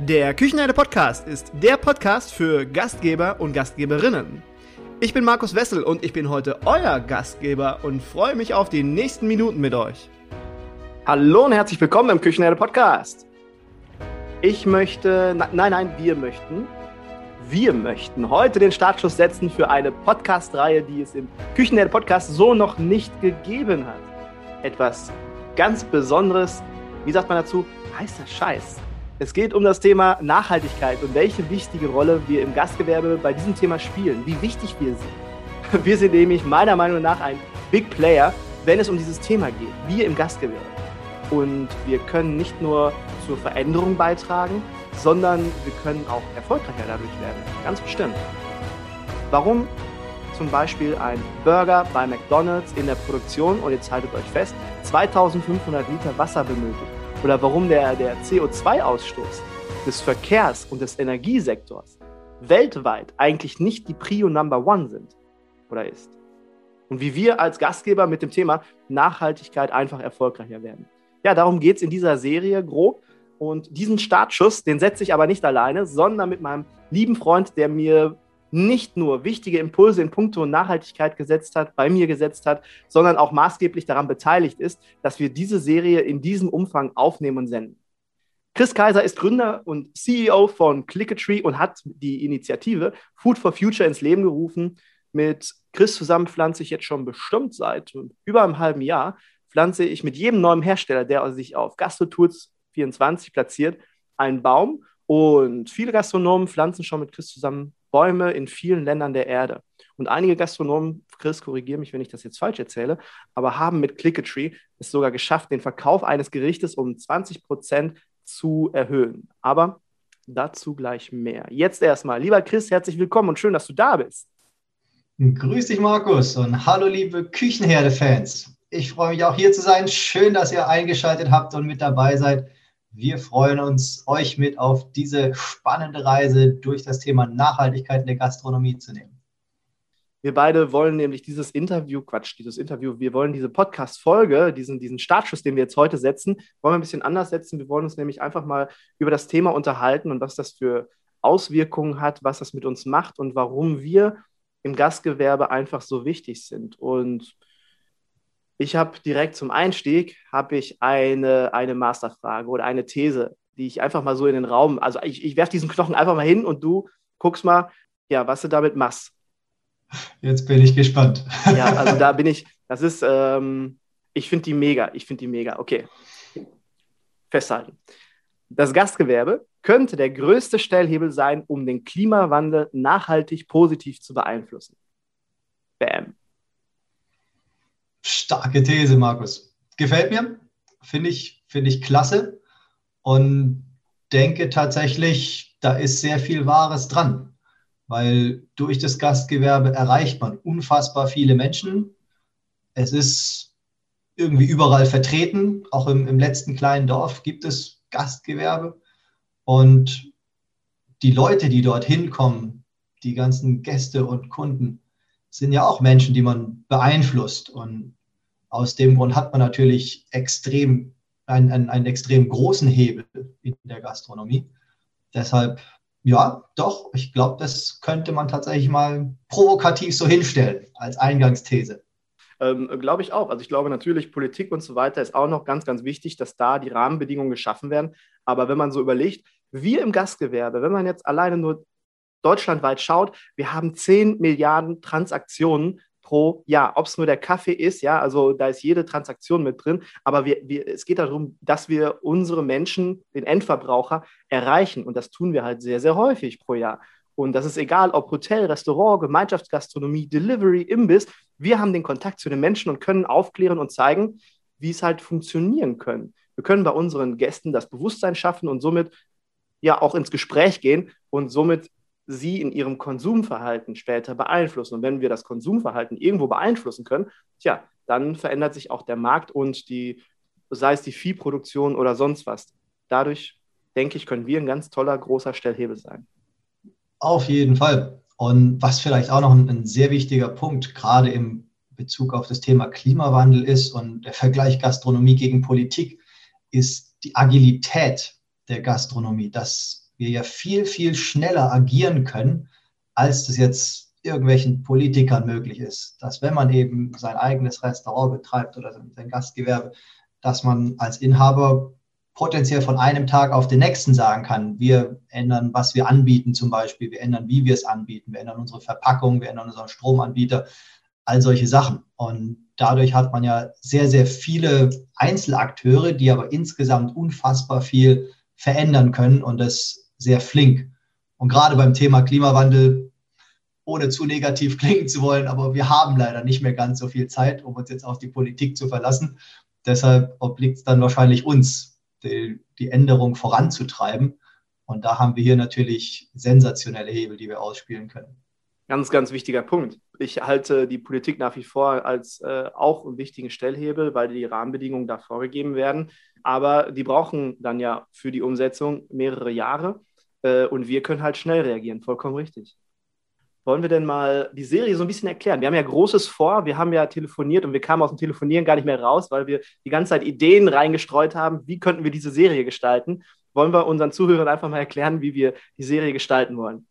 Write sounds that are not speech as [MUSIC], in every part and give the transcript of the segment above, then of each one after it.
Der Küchenherde Podcast ist der Podcast für Gastgeber und Gastgeberinnen. Ich bin Markus Wessel und ich bin heute euer Gastgeber und freue mich auf die nächsten Minuten mit euch. Hallo und herzlich willkommen im Küchenherde Podcast. Ich möchte, nein, nein, wir möchten, wir möchten heute den Startschuss setzen für eine Podcast-Reihe, die es im Küchenherde Podcast so noch nicht gegeben hat. Etwas ganz Besonderes, wie sagt man dazu, heißer Scheiß. Es geht um das Thema Nachhaltigkeit und welche wichtige Rolle wir im Gastgewerbe bei diesem Thema spielen, wie wichtig wir sind. [LAUGHS] Wir sind nämlich meiner Meinung nach ein Big Player, wenn es um dieses Thema geht, wir im Gastgewerbe. Und wir können nicht nur zur Veränderung beitragen, sondern wir können auch erfolgreicher dadurch werden, ganz bestimmt. Warum zum Beispiel ein Burger bei McDonald's in der Produktion, und jetzt haltet euch fest, 2500 Liter Wasser benötigt oder warum der, der CO2-Ausstoß des Verkehrs und des Energiesektors weltweit eigentlich nicht die Prio Number One sind oder ist. Und wie wir als Gastgeber mit dem Thema Nachhaltigkeit einfach erfolgreicher werden. Ja, darum geht es in dieser Serie grob. Und diesen Startschuss, den setze ich aber nicht alleine, sondern mit meinem lieben Freund, der mir nicht nur wichtige Impulse in puncto Nachhaltigkeit gesetzt hat, bei mir gesetzt hat, sondern auch maßgeblich daran beteiligt ist, dass wir diese Serie in diesem Umfang aufnehmen und senden. Chris Kaiser ist Gründer und CEO von Clickatree und hat die Initiative Food for Future ins Leben gerufen. Mit Chris zusammen pflanze ich jetzt schon bestimmt seit über einem halben Jahr, pflanze ich mit jedem neuen Hersteller, der sich auf GastroTools 24 platziert, einen Baum. Und viele Gastronomen pflanzen schon mit Chris zusammen Bäume in vielen Ländern der Erde. Und einige Gastronomen, Chris, korrigiere mich, wenn ich das jetzt falsch erzähle, aber haben mit Clickatree es sogar geschafft, den Verkauf eines Gerichtes um 20 Prozent zu erhöhen. Aber dazu gleich mehr. Jetzt erstmal, lieber Chris, herzlich willkommen und schön, dass du da bist. Grüß dich, Markus, und hallo, liebe Küchenherde-Fans. Ich freue mich auch hier zu sein. Schön, dass ihr eingeschaltet habt und mit dabei seid. Wir freuen uns, euch mit auf diese spannende Reise durch das Thema Nachhaltigkeit in der Gastronomie zu nehmen. Wir beide wollen nämlich dieses Interview, Quatsch, dieses Interview, wir wollen diese Podcast-Folge, diesen, diesen Startschuss, den wir jetzt heute setzen, wollen wir ein bisschen anders setzen. Wir wollen uns nämlich einfach mal über das Thema unterhalten und was das für Auswirkungen hat, was das mit uns macht und warum wir im Gastgewerbe einfach so wichtig sind. Und ich habe direkt zum Einstieg habe ich eine, eine Masterfrage oder eine These, die ich einfach mal so in den Raum, also ich, ich werfe diesen Knochen einfach mal hin und du guckst mal, ja, was du damit machst. Jetzt bin ich gespannt. Ja, [LAUGHS] also da bin ich, das ist, ähm, ich finde die mega, ich finde die mega. Okay, festhalten. Das Gastgewerbe könnte der größte Stellhebel sein, um den Klimawandel nachhaltig positiv zu beeinflussen. Bam. Starke These, Markus. Gefällt mir, finde ich, finde ich klasse und denke tatsächlich, da ist sehr viel Wahres dran, weil durch das Gastgewerbe erreicht man unfassbar viele Menschen. Es ist irgendwie überall vertreten, auch im, im letzten kleinen Dorf gibt es Gastgewerbe und die Leute, die dorthin kommen, die ganzen Gäste und Kunden, sind ja auch Menschen, die man beeinflusst. Und aus dem Grund hat man natürlich extrem einen, einen, einen extrem großen Hebel in der Gastronomie. Deshalb, ja, doch, ich glaube, das könnte man tatsächlich mal provokativ so hinstellen als Eingangsthese. Ähm, glaube ich auch. Also ich glaube natürlich, Politik und so weiter ist auch noch ganz, ganz wichtig, dass da die Rahmenbedingungen geschaffen werden. Aber wenn man so überlegt, wir im Gastgewerbe, wenn man jetzt alleine nur deutschlandweit schaut, wir haben 10 Milliarden Transaktionen pro Jahr. Ob es nur der Kaffee ist, ja, also da ist jede Transaktion mit drin, aber wir, wir, es geht darum, dass wir unsere Menschen, den Endverbraucher, erreichen. Und das tun wir halt sehr, sehr häufig pro Jahr. Und das ist egal, ob Hotel, Restaurant, Gemeinschaftsgastronomie, Delivery, Imbiss. Wir haben den Kontakt zu den Menschen und können aufklären und zeigen, wie es halt funktionieren können. Wir können bei unseren Gästen das Bewusstsein schaffen und somit ja auch ins Gespräch gehen und somit sie in ihrem Konsumverhalten später beeinflussen. Und wenn wir das Konsumverhalten irgendwo beeinflussen können, tja, dann verändert sich auch der Markt und die, sei es die Viehproduktion oder sonst was. Dadurch, denke ich, können wir ein ganz toller, großer Stellhebel sein. Auf jeden Fall. Und was vielleicht auch noch ein, ein sehr wichtiger Punkt, gerade im Bezug auf das Thema Klimawandel ist und der Vergleich Gastronomie gegen Politik, ist die Agilität der Gastronomie. Das wir ja viel, viel schneller agieren können, als das jetzt irgendwelchen Politikern möglich ist. Dass wenn man eben sein eigenes Restaurant betreibt oder sein Gastgewerbe, dass man als Inhaber potenziell von einem Tag auf den nächsten sagen kann, wir ändern, was wir anbieten zum Beispiel, wir ändern, wie wir es anbieten, wir ändern unsere Verpackung, wir ändern unseren Stromanbieter, all solche Sachen. Und dadurch hat man ja sehr, sehr viele Einzelakteure, die aber insgesamt unfassbar viel verändern können und das sehr flink. Und gerade beim Thema Klimawandel, ohne zu negativ [LAUGHS] klingen zu wollen, aber wir haben leider nicht mehr ganz so viel Zeit, um uns jetzt auf die Politik zu verlassen. Deshalb obliegt es dann wahrscheinlich uns, die, die Änderung voranzutreiben. Und da haben wir hier natürlich sensationelle Hebel, die wir ausspielen können. Ganz, ganz wichtiger Punkt. Ich halte die Politik nach wie vor als äh, auch einen wichtigen Stellhebel, weil die Rahmenbedingungen da vorgegeben werden. Aber die brauchen dann ja für die Umsetzung mehrere Jahre. Äh, und wir können halt schnell reagieren. Vollkommen richtig. Wollen wir denn mal die Serie so ein bisschen erklären? Wir haben ja Großes vor, wir haben ja telefoniert und wir kamen aus dem Telefonieren gar nicht mehr raus, weil wir die ganze Zeit Ideen reingestreut haben, wie könnten wir diese Serie gestalten. Wollen wir unseren Zuhörern einfach mal erklären, wie wir die Serie gestalten wollen?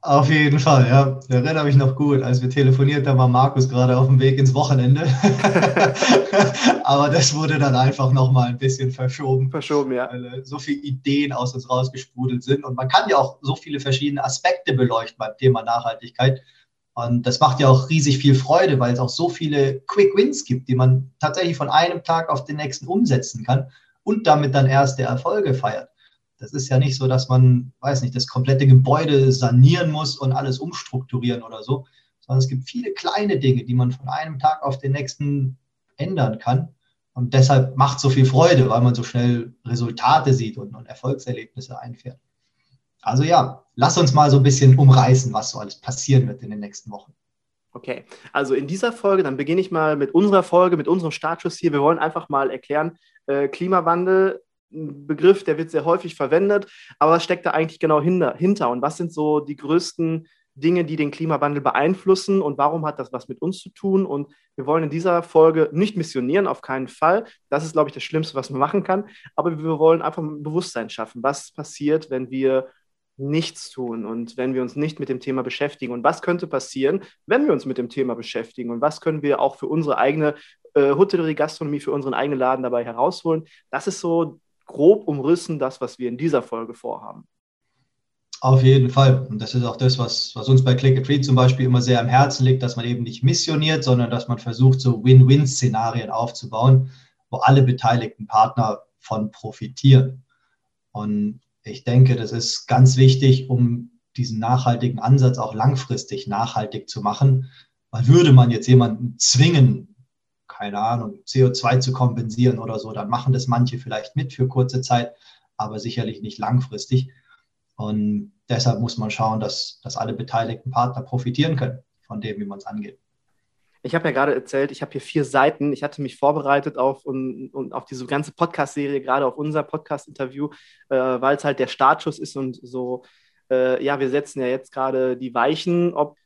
Auf jeden Fall, ja. Da erinnere mich noch gut. Als wir telefoniert haben, war Markus gerade auf dem Weg ins Wochenende. [LAUGHS] Aber das wurde dann einfach nochmal ein bisschen verschoben. Verschoben, ja. Weil äh, so viele Ideen aus uns rausgesprudelt sind. Und man kann ja auch so viele verschiedene Aspekte beleuchten beim Thema Nachhaltigkeit. Und das macht ja auch riesig viel Freude, weil es auch so viele Quick Wins gibt, die man tatsächlich von einem Tag auf den nächsten umsetzen kann und damit dann erste Erfolge feiert. Das ist ja nicht so, dass man, weiß nicht, das komplette Gebäude sanieren muss und alles umstrukturieren oder so, sondern es gibt viele kleine Dinge, die man von einem Tag auf den nächsten ändern kann. Und deshalb macht so viel Freude, weil man so schnell Resultate sieht und, und Erfolgserlebnisse einfährt. Also ja, lass uns mal so ein bisschen umreißen, was so alles passieren wird in den nächsten Wochen. Okay, also in dieser Folge, dann beginne ich mal mit unserer Folge, mit unserem Startschuss hier. Wir wollen einfach mal erklären, äh, Klimawandel Begriff, der wird sehr häufig verwendet, aber was steckt da eigentlich genau hinter? Und was sind so die größten Dinge, die den Klimawandel beeinflussen und warum hat das was mit uns zu tun? Und wir wollen in dieser Folge nicht missionieren, auf keinen Fall. Das ist, glaube ich, das Schlimmste, was man machen kann. Aber wir wollen einfach ein Bewusstsein schaffen. Was passiert, wenn wir nichts tun und wenn wir uns nicht mit dem Thema beschäftigen? Und was könnte passieren, wenn wir uns mit dem Thema beschäftigen? Und was können wir auch für unsere eigene äh, Hotellerie, Gastronomie, für unseren eigenen Laden dabei herausholen? Das ist so grob umrissen das, was wir in dieser Folge vorhaben. Auf jeden Fall. Und das ist auch das, was, was uns bei Click and Treat zum Beispiel immer sehr am Herzen liegt, dass man eben nicht missioniert, sondern dass man versucht, so Win-Win-Szenarien aufzubauen, wo alle beteiligten Partner von profitieren. Und ich denke, das ist ganz wichtig, um diesen nachhaltigen Ansatz auch langfristig nachhaltig zu machen. Weil würde man jetzt jemanden zwingen, keine Ahnung, CO2 zu kompensieren oder so, dann machen das manche vielleicht mit für kurze Zeit, aber sicherlich nicht langfristig. Und deshalb muss man schauen, dass, dass alle beteiligten Partner profitieren können von dem, wie man es angeht. Ich habe ja gerade erzählt, ich habe hier vier Seiten. Ich hatte mich vorbereitet auf, und, und auf diese ganze Podcast-Serie, gerade auf unser Podcast-Interview, äh, weil es halt der Startschuss ist und so, äh, ja, wir setzen ja jetzt gerade die Weichen, ob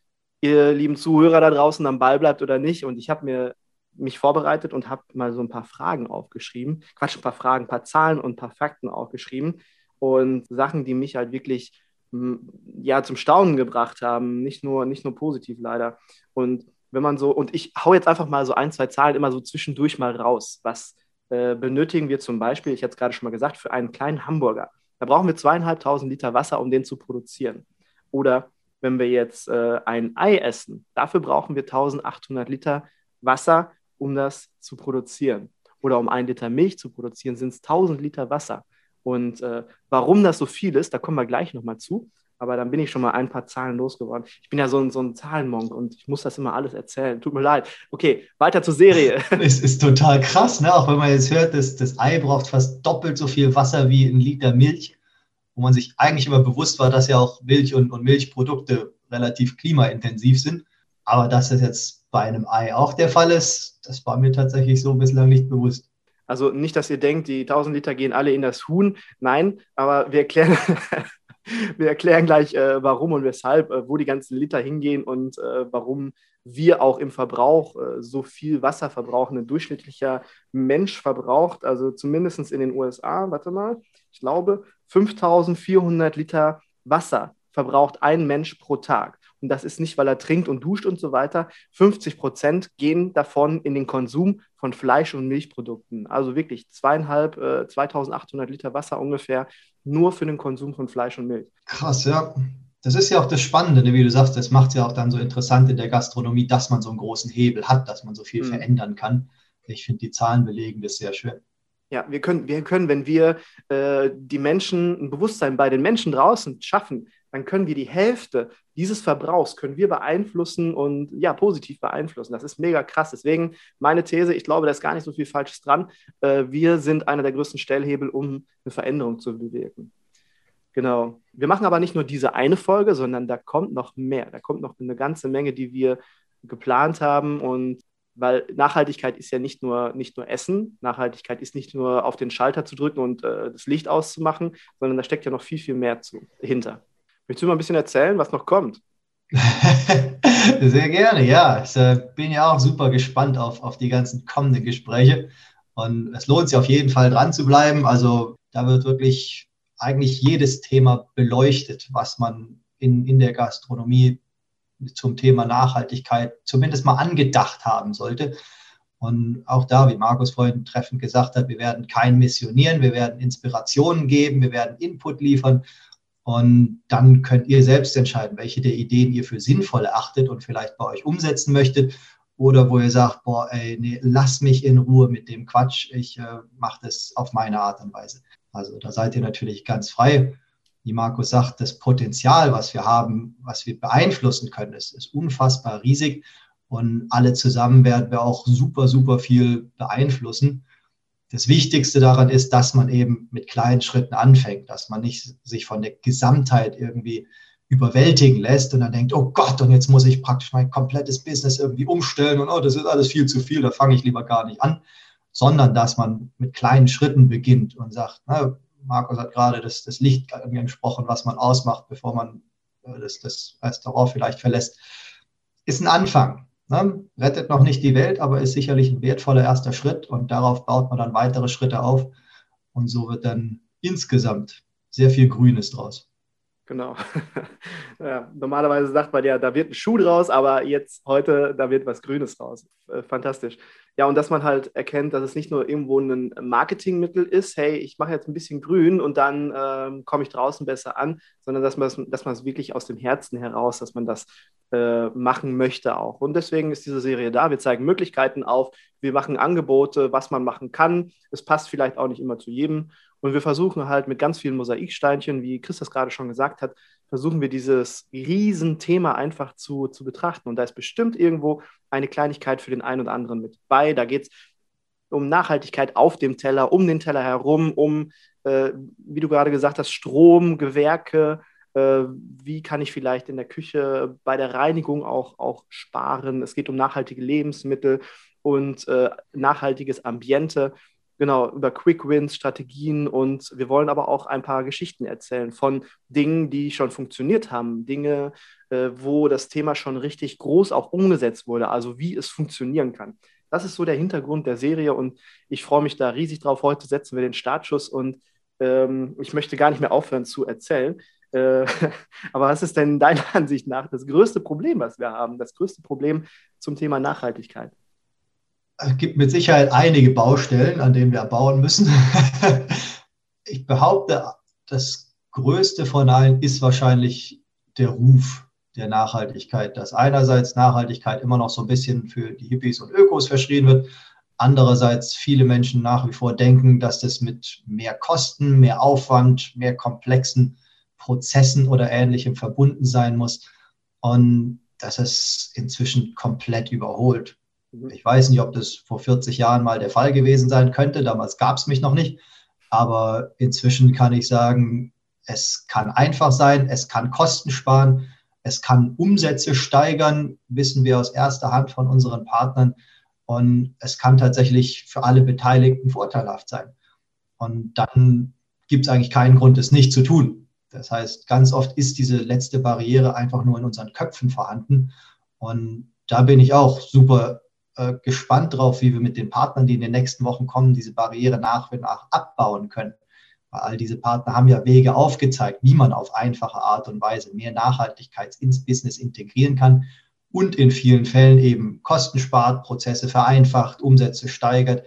ihr lieben Zuhörer da draußen am Ball bleibt oder nicht. Und ich habe mir mich vorbereitet und habe mal so ein paar Fragen aufgeschrieben. Quatsch, ein paar Fragen, ein paar Zahlen und ein paar Fakten aufgeschrieben. Und Sachen, die mich halt wirklich hm, ja, zum Staunen gebracht haben. Nicht nur, nicht nur positiv leider. Und wenn man so, und ich hau jetzt einfach mal so ein, zwei Zahlen immer so zwischendurch mal raus. Was äh, benötigen wir zum Beispiel, ich hatte es gerade schon mal gesagt, für einen kleinen Hamburger? Da brauchen wir zweieinhalbtausend Liter Wasser, um den zu produzieren. Oder wenn wir jetzt äh, ein Ei essen, dafür brauchen wir 1800 Liter Wasser, um das zu produzieren. Oder um ein Liter Milch zu produzieren, sind es 1000 Liter Wasser. Und äh, warum das so viel ist, da kommen wir gleich nochmal zu. Aber dann bin ich schon mal ein paar Zahlen losgeworden. Ich bin ja so ein, so ein Zahlenmonk und ich muss das immer alles erzählen. Tut mir leid. Okay, weiter zur Serie. [LAUGHS] [LAUGHS] Es ist total krass, ne? auch wenn man jetzt hört, dass das Ei braucht fast doppelt so viel Wasser wie ein Liter Milch, wo man sich eigentlich immer bewusst war, dass ja auch Milch und, und Milchprodukte relativ klimaintensiv sind. Aber dass das jetzt bei einem Ei auch der Fall ist, das war mir tatsächlich so bislang nicht bewusst. Also nicht, dass ihr denkt, die 1000 Liter gehen alle in das Huhn. Nein, aber wir erklären, [LAUGHS] wir erklären gleich, äh, warum und weshalb, äh, wo die ganzen Liter hingehen und äh, warum wir auch im Verbrauch äh, so viel Wasser verbrauchen. Ein durchschnittlicher Mensch verbraucht, also zumindest in den USA, warte mal, ich glaube, 5400 Liter Wasser verbraucht ein Mensch pro Tag. Und das ist nicht, weil er trinkt und duscht und so weiter. 50 Prozent gehen davon in den Konsum von Fleisch- und Milchprodukten. Also wirklich zweieinhalb, äh, 2800 Liter Wasser ungefähr nur für den Konsum von Fleisch und Milch. Krass, ja. Das ist ja auch das Spannende, ne, wie du sagst, das macht es ja auch dann so interessant in der Gastronomie, dass man so einen großen Hebel hat, dass man so viel mhm. verändern kann. Ich finde, die Zahlen belegen das sehr schön. Ja, wir können, wir können wenn wir äh, die Menschen, ein Bewusstsein bei den Menschen draußen schaffen, dann können wir die Hälfte dieses Verbrauchs können wir beeinflussen und ja, positiv beeinflussen. Das ist mega krass. Deswegen meine These, ich glaube, da ist gar nicht so viel Falsches dran. Äh, wir sind einer der größten Stellhebel, um eine Veränderung zu bewirken. Genau. Wir machen aber nicht nur diese eine Folge, sondern da kommt noch mehr. Da kommt noch eine ganze Menge, die wir geplant haben. Und weil Nachhaltigkeit ist ja nicht nur, nicht nur Essen, Nachhaltigkeit ist nicht nur auf den Schalter zu drücken und äh, das Licht auszumachen, sondern da steckt ja noch viel, viel mehr zu, dahinter. Möchtest du mal ein bisschen erzählen, was noch kommt? [LAUGHS] Sehr gerne, ja. Ich äh, bin ja auch super gespannt auf, auf die ganzen kommenden Gespräche. Und es lohnt sich auf jeden Fall dran zu bleiben. Also da wird wirklich eigentlich jedes Thema beleuchtet, was man in, in der Gastronomie zum Thema Nachhaltigkeit zumindest mal angedacht haben sollte. Und auch da, wie Markus vorhin treffend gesagt hat, wir werden kein missionieren, wir werden Inspirationen geben, wir werden Input liefern und dann könnt ihr selbst entscheiden, welche der Ideen ihr für sinnvoll erachtet und vielleicht bei euch umsetzen möchtet. Oder wo ihr sagt, boah, ey, nee, lass mich in Ruhe mit dem Quatsch, ich äh, mache das auf meine Art und Weise. Also da seid ihr natürlich ganz frei. Wie Markus sagt, das Potenzial, was wir haben, was wir beeinflussen können, ist, ist unfassbar riesig. Und alle zusammen werden wir auch super, super viel beeinflussen das Wichtigste daran ist, dass man eben mit kleinen Schritten anfängt, dass man nicht sich von der Gesamtheit irgendwie überwältigen lässt und dann denkt, oh Gott, und jetzt muss ich praktisch mein komplettes Business irgendwie umstellen und oh, das ist alles viel zu viel, da fange ich lieber gar nicht an, sondern dass man mit kleinen Schritten beginnt und sagt, na, Markus hat gerade das, das Licht angesprochen, was man ausmacht, bevor man äh, das, das Restaurant vielleicht verlässt, ist ein Anfang. Ne? Rettet noch nicht die Welt, aber ist sicherlich ein wertvoller erster Schritt und darauf baut man dann weitere Schritte auf und so wird dann insgesamt sehr viel Grünes draus. Genau. [LAUGHS] ja, normalerweise sagt man ja, da wird ein Schuh draus, aber jetzt heute, da wird was Grünes raus. Äh, fantastisch. Ja, und dass man halt erkennt, dass es nicht nur irgendwo ein Marketingmittel ist, hey, ich mache jetzt ein bisschen grün und dann ähm, komme ich draußen besser an, sondern dass man es dass man wirklich aus dem Herzen heraus, dass man das äh, machen möchte auch. Und deswegen ist diese Serie da. Wir zeigen Möglichkeiten auf, wir machen Angebote, was man machen kann. Es passt vielleicht auch nicht immer zu jedem. Und wir versuchen halt mit ganz vielen Mosaiksteinchen, wie Chris das gerade schon gesagt hat, versuchen wir dieses Riesenthema einfach zu, zu betrachten. Und da ist bestimmt irgendwo eine Kleinigkeit für den einen oder anderen mit bei. Da geht es um Nachhaltigkeit auf dem Teller, um den Teller herum, um, äh, wie du gerade gesagt hast, Strom, Gewerke, äh, wie kann ich vielleicht in der Küche bei der Reinigung auch, auch sparen. Es geht um nachhaltige Lebensmittel und äh, nachhaltiges Ambiente. Genau, über Quick Wins, Strategien und wir wollen aber auch ein paar Geschichten erzählen von Dingen, die schon funktioniert haben, Dinge, äh, wo das Thema schon richtig groß auch umgesetzt wurde, also wie es funktionieren kann. Das ist so der Hintergrund der Serie und ich freue mich da riesig drauf. Heute setzen wir den Startschuss und ähm, ich möchte gar nicht mehr aufhören zu erzählen. Äh, [LAUGHS] aber was ist denn deiner [LAUGHS] Ansicht nach das größte Problem, was wir haben? Das größte Problem zum Thema Nachhaltigkeit? Es gibt mit Sicherheit einige Baustellen, an denen wir bauen müssen. [LAUGHS] ich behaupte, das größte von allen ist wahrscheinlich der Ruf der Nachhaltigkeit, dass einerseits Nachhaltigkeit immer noch so ein bisschen für die Hippies und Ökos verschrien wird, andererseits viele Menschen nach wie vor denken, dass das mit mehr Kosten, mehr Aufwand, mehr komplexen Prozessen oder Ähnlichem verbunden sein muss. Und das ist inzwischen komplett überholt. Mhm. Ich weiß nicht, ob das vor 40 Jahren mal der Fall gewesen sein könnte. Damals gab es mich noch nicht. Aber inzwischen kann ich sagen, es kann einfach sein, es kann Kosten sparen, es kann Umsätze steigern, wissen wir aus erster Hand von unseren Partnern. Und es kann tatsächlich für alle Beteiligten vorteilhaft sein. Und dann gibt es eigentlich keinen Grund, es nicht zu tun. Das heißt, ganz oft ist diese letzte Barriere einfach nur in unseren Köpfen vorhanden. Und da bin ich auch super äh, gespannt drauf, wie wir mit den Partnern, die in den nächsten Wochen kommen, diese Barriere nach und nach abbauen können. Weil all diese Partner haben ja Wege aufgezeigt, wie man auf einfache Art und Weise mehr Nachhaltigkeit ins Business integrieren kann und in vielen Fällen eben Kosten spart, Prozesse vereinfacht, Umsätze steigert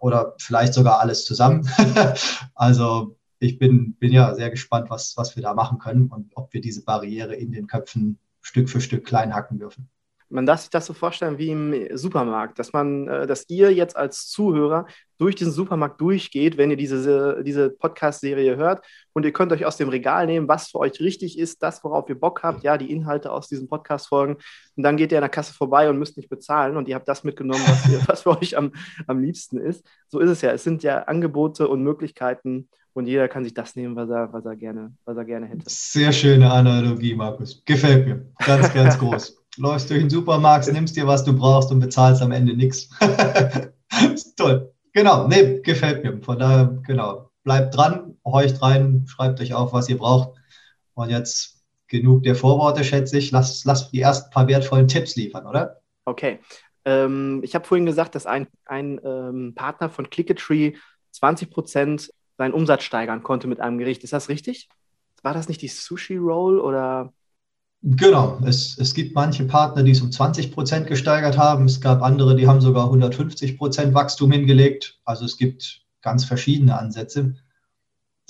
oder vielleicht sogar alles zusammen. [LAUGHS] also ich bin, bin ja sehr gespannt, was, was wir da machen können und ob wir diese Barriere in den Köpfen Stück für Stück klein hacken dürfen. Man darf sich das so vorstellen wie im Supermarkt, dass man, äh, dass ihr jetzt als Zuhörer durch diesen Supermarkt durchgeht, wenn ihr diese, diese Podcast-Serie hört und ihr könnt euch aus dem Regal nehmen, was für euch richtig ist, das, worauf ihr Bock habt, ja, die Inhalte aus diesen Podcast-Folgen und dann geht ihr an der Kasse vorbei und müsst nicht bezahlen und ihr habt das mitgenommen, was, ihr, [LAUGHS] was für euch am, am liebsten ist. So ist es ja. Es sind ja Angebote und Möglichkeiten und jeder kann sich das nehmen, was er, was er, gerne, was er gerne hätte. Sehr schöne Analogie, Markus. Gefällt mir. Ganz, ganz [LAUGHS] groß läufst durch den Supermarkt, nimmst dir, was du brauchst und bezahlst am Ende nichts. [LAUGHS] Toll. Genau, nee, gefällt mir. Von daher, genau, bleibt dran, horcht rein, schreibt euch auf, was ihr braucht. Und jetzt genug der Vorworte, schätze ich. Lass, lass die ersten paar wertvollen Tipps liefern, oder? Okay. Ähm, ich habe vorhin gesagt, dass ein, ein ähm, Partner von Clicketree 20 Prozent seinen Umsatz steigern konnte mit einem Gericht. Ist das richtig? War das nicht die Sushi Roll oder? Genau, es, es gibt manche Partner, die es um 20 Prozent gesteigert haben. Es gab andere, die haben sogar 150 Prozent Wachstum hingelegt. Also es gibt ganz verschiedene Ansätze.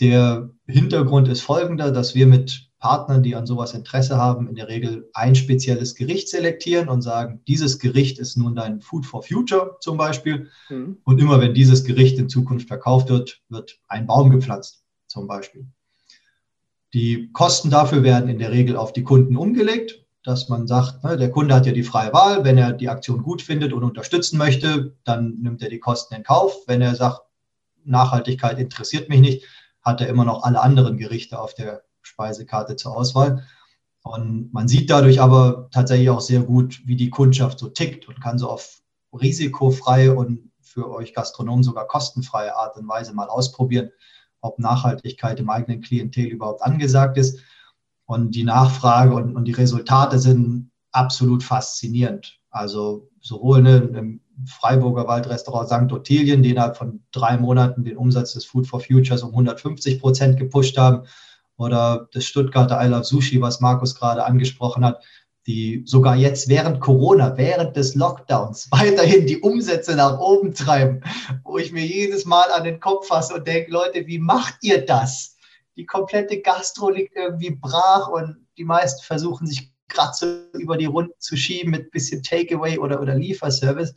Der Hintergrund ist folgender, dass wir mit Partnern, die an sowas Interesse haben, in der Regel ein spezielles Gericht selektieren und sagen, dieses Gericht ist nun dein Food for Future zum Beispiel. Mhm. Und immer wenn dieses Gericht in Zukunft verkauft wird, wird ein Baum gepflanzt zum Beispiel. Die Kosten dafür werden in der Regel auf die Kunden umgelegt, dass man sagt, ne, der Kunde hat ja die freie Wahl. Wenn er die Aktion gut findet und unterstützen möchte, dann nimmt er die Kosten in Kauf. Wenn er sagt, Nachhaltigkeit interessiert mich nicht, hat er immer noch alle anderen Gerichte auf der Speisekarte zur Auswahl. Und man sieht dadurch aber tatsächlich auch sehr gut, wie die Kundschaft so tickt und kann so auf risikofreie und für euch Gastronomen sogar kostenfreie Art und Weise mal ausprobieren, ob Nachhaltigkeit im eigenen Klientel überhaupt angesagt ist. Und die Nachfrage und, und die Resultate sind absolut faszinierend. Also sowohl ne, im Freiburger Waldrestaurant St. Ottilien, die innerhalb von drei Monaten den Umsatz des Food for Futures um 150 Prozent gepusht haben, oder das Stuttgarter I Love Sushi, was Markus gerade angesprochen hat, die sogar jetzt während Corona, während des Lockdowns [LAUGHS] weiterhin die Umsätze nach oben treiben, wo ich mir jedes Mal an den Kopf fasse und denke, Leute, wie macht ihr das? Die komplette Gastro liegt irgendwie brach und die meisten versuchen sich gerade so über die Runden zu schieben mit bisschen Takeaway oder, oder Lieferservice.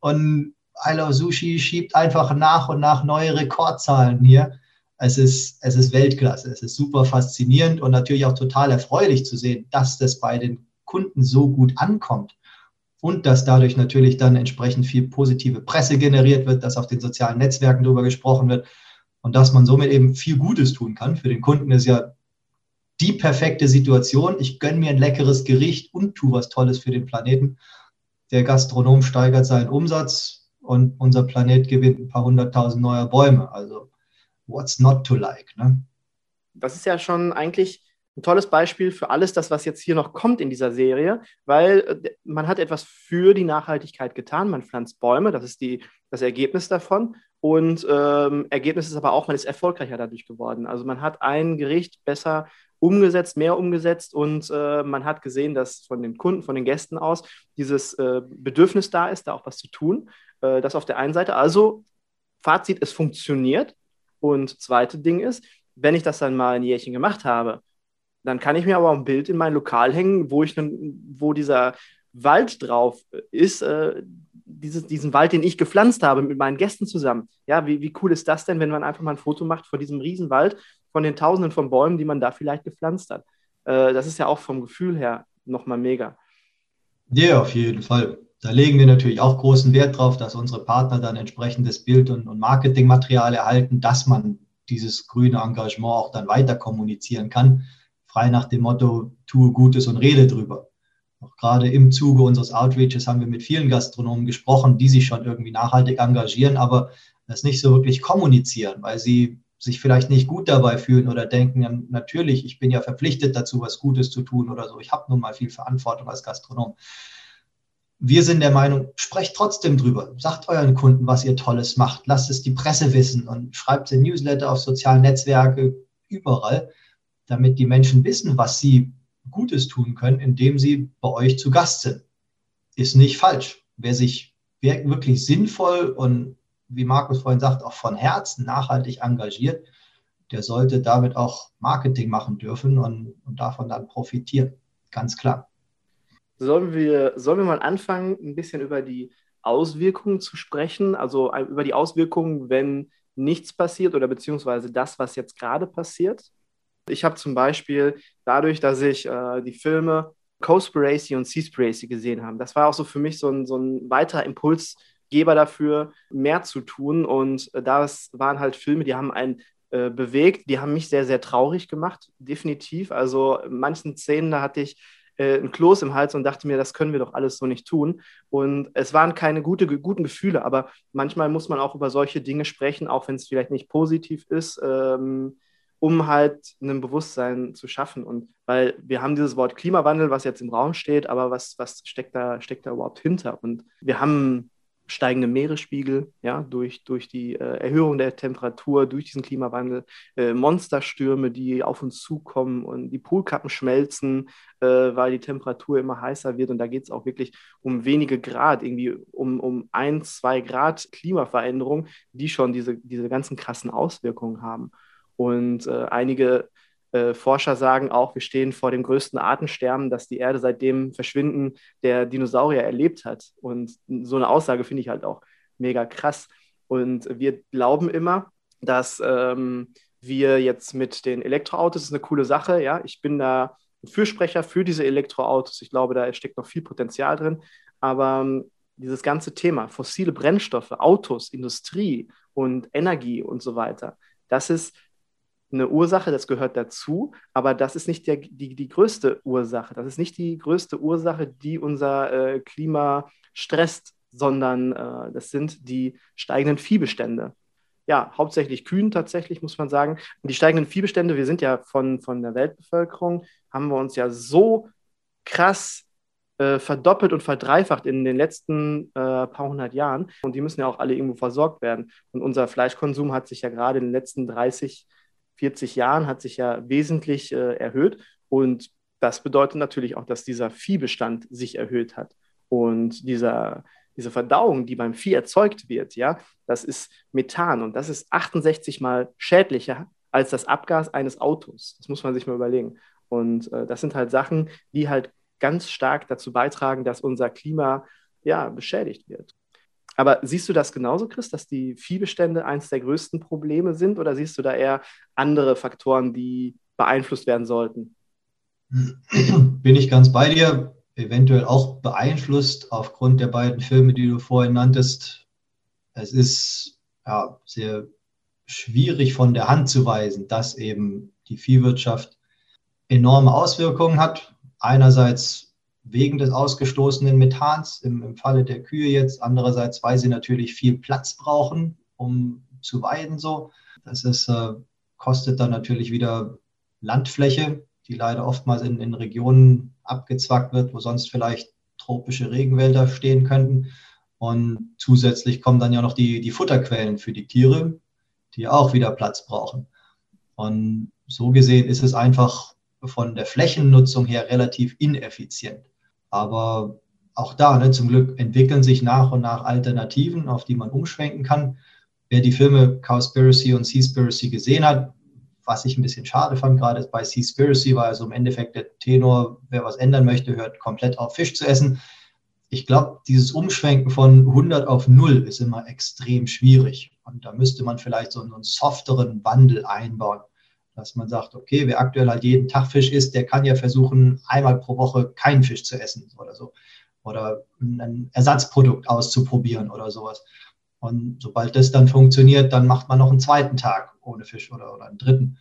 Und I Love Sushi schiebt einfach nach und nach neue Rekordzahlen hier. Es ist, es ist Weltklasse, es ist super faszinierend und natürlich auch total erfreulich zu sehen, dass das bei den Kunden so gut ankommt und dass dadurch natürlich dann entsprechend viel positive Presse generiert wird, dass auf den sozialen Netzwerken darüber gesprochen wird und dass man somit eben viel Gutes tun kann. Für den Kunden ist ja die perfekte Situation. Ich gönne mir ein leckeres Gericht und tue was Tolles für den Planeten. Der Gastronom steigert seinen Umsatz und unser Planet gewinnt ein paar hunderttausend neue Bäume. Also, what's not to like? Ne? Das ist ja schon eigentlich ein tolles Beispiel für alles das, was jetzt hier noch kommt in dieser Serie, weil äh, man hat etwas für die Nachhaltigkeit getan. Man pflanzt Bäume, das ist die, das Ergebnis davon. Und ähm, Ergebnis ist aber auch, man ist erfolgreicher dadurch geworden. Also man hat ein Gericht besser umgesetzt, mehr umgesetzt und äh, man hat gesehen, dass von den Kunden, von den Gästen aus dieses äh, Bedürfnis da ist, da auch was zu tun. Äh, das auf der einen Seite. Also Fazit, es funktioniert. Und zweite Ding ist, wenn ich das dann mal ein Jährchen gemacht habe, dann kann ich mir aber ein Bild in mein Lokal hängen, wo ich wo dieser Wald drauf ist, äh, dieses, diesen Wald, den ich gepflanzt habe mit meinen Gästen zusammen. Ja, wie, wie cool ist das denn, wenn man einfach mal ein Foto macht von diesem Riesenwald, von den Tausenden von Bäumen, die man da vielleicht gepflanzt hat. Äh, das ist ja auch vom Gefühl her nochmal mega. Ja, auf jeden Fall. Da legen wir natürlich auch großen Wert drauf, dass unsere Partner dann entsprechendes Bild- und, und Marketingmaterial erhalten, dass man dieses grüne Engagement auch dann weiter kommunizieren kann frei nach dem Motto, tue Gutes und rede drüber. Auch gerade im Zuge unseres Outreaches haben wir mit vielen Gastronomen gesprochen, die sich schon irgendwie nachhaltig engagieren, aber das nicht so wirklich kommunizieren, weil sie sich vielleicht nicht gut dabei fühlen oder denken, natürlich, ich bin ja verpflichtet dazu, was Gutes zu tun oder so. Ich habe nun mal viel Verantwortung als Gastronom. wir sind der Meinung, sprecht trotzdem drüber. Sagt euren Kunden, was ihr Tolles macht. Lasst es die Presse wissen und schreibt in Newsletter auf sozialen Netzwerke, überall, damit die Menschen wissen, was sie Gutes tun können, indem sie bei euch zu Gast sind. Ist nicht falsch. Wer sich wirklich sinnvoll und wie Markus vorhin sagt, auch von Herzen nachhaltig engagiert, der sollte damit auch Marketing machen dürfen und, und davon dann profitieren. Ganz klar. Sollen wir, sollen wir mal anfangen, ein bisschen über die Auswirkungen zu sprechen? Also äh, über die Auswirkungen, wenn nichts passiert oder beziehungsweise das, was jetzt gerade passiert? Ich habe zum Beispiel dadurch, dass ich äh, die Filme Cospiracy und Seaspiracy gesehen habe, das war auch so für mich so ein, so ein weiterer Impulsgeber dafür, mehr zu tun. Und äh, das waren halt Filme, die haben einen äh, bewegt, die haben mich sehr, sehr traurig gemacht, definitiv. Also in manchen Szenen, da hatte ich äh, ein Kloß im Hals und dachte mir, das können wir doch alles so nicht tun. Und es waren keine gute, guten Gefühle, aber manchmal muss man auch über solche Dinge sprechen, auch wenn es vielleicht nicht positiv ist. Ähm, um halt ein Bewusstsein zu schaffen. Und weil wir haben dieses Wort Klimawandel, was jetzt im Raum steht, aber was, was steckt, da, steckt da überhaupt hinter? Und wir haben steigende Meeresspiegel, ja, durch, durch die äh, Erhöhung der Temperatur, durch diesen Klimawandel, äh, Monsterstürme, die auf uns zukommen und die Poolkappen schmelzen, äh, weil die Temperatur immer heißer wird. Und da geht es auch wirklich um wenige Grad, irgendwie um, um ein, zwei Grad Klimaveränderung, die schon diese, diese ganzen krassen Auswirkungen haben. Und äh, einige äh, Forscher sagen auch, wir stehen vor dem größten Artensterben, das die Erde seit dem Verschwinden der Dinosaurier erlebt hat. Und so eine Aussage finde ich halt auch mega krass. Und wir glauben immer, dass ähm, wir jetzt mit den Elektroautos, das ist eine coole Sache, ja, ich bin da ein Fürsprecher für diese Elektroautos. Ich glaube, da steckt noch viel Potenzial drin. Aber ähm, dieses ganze Thema, fossile Brennstoffe, Autos, Industrie und Energie und so weiter, das ist eine Ursache, das gehört dazu, aber das ist nicht der, die, die größte Ursache. Das ist nicht die größte Ursache, die unser äh, Klima stresst, sondern äh, das sind die steigenden Viehbestände. Ja, hauptsächlich Kühen tatsächlich, muss man sagen. Die steigenden Viehbestände, wir sind ja von, von der Weltbevölkerung, haben wir uns ja so krass äh, verdoppelt und verdreifacht in den letzten äh, paar hundert Jahren. Und die müssen ja auch alle irgendwo versorgt werden. Und unser Fleischkonsum hat sich ja gerade in den letzten 30 Jahren 40 Jahren hat sich ja wesentlich äh, erhöht. Und das bedeutet natürlich auch, dass dieser Viehbestand sich erhöht hat. Und dieser, diese Verdauung, die beim Vieh erzeugt wird, ja, das ist Methan und das ist 68 mal schädlicher als das Abgas eines Autos. Das muss man sich mal überlegen. Und äh, das sind halt Sachen, die halt ganz stark dazu beitragen, dass unser Klima ja, beschädigt wird. Aber siehst du das genauso, Chris, dass die Viehbestände eines der größten Probleme sind oder siehst du da eher andere Faktoren, die beeinflusst werden sollten? [CLEARS THROAT] Bin ich ganz bei dir. Eventuell auch beeinflusst aufgrund der beiden Filme, die du vorhin nanntest. Es ist ja, sehr schwierig von der Hand zu weisen, dass eben die Viehwirtschaft enorme Auswirkungen hat. Einerseits wegen des ausgestoßenen Methans im, im Falle der Kühe jetzt. Andererseits, weil sie natürlich viel Platz brauchen, um zu weiden so. Das ist, äh, kostet dann natürlich wieder Landfläche, die leider oftmals in, in Regionen abgezwackt wird, wo sonst vielleicht tropische Regenwälder stehen könnten. Und zusätzlich kommen dann ja noch die, die Futterquellen für die Tiere, die auch wieder Platz brauchen. Und so gesehen ist es einfach von der Flächennutzung her relativ ineffizient. Aber auch da, ne, zum Glück entwickeln sich nach und nach Alternativen, auf die man umschwenken kann. Wer die Filme Cowspiracy und Seaspiracy gesehen hat, was ich ein bisschen schade fand, gerade bei Seaspiracy war also im Endeffekt der Tenor, wer was ändern möchte, hört komplett auf Fisch zu essen. Ich glaube, dieses Umschwenken von 100 auf 0 ist immer extrem schwierig. Und da müsste man vielleicht so einen softeren Wandel einbauen dass man sagt, okay, wer aktuell halt jeden Tag Fisch isst, der kann ja versuchen, einmal pro Woche keinen Fisch zu essen oder so. Oder ein Ersatzprodukt auszuprobieren oder sowas. Und sobald das dann funktioniert, dann macht man noch einen zweiten Tag ohne Fisch oder, oder einen dritten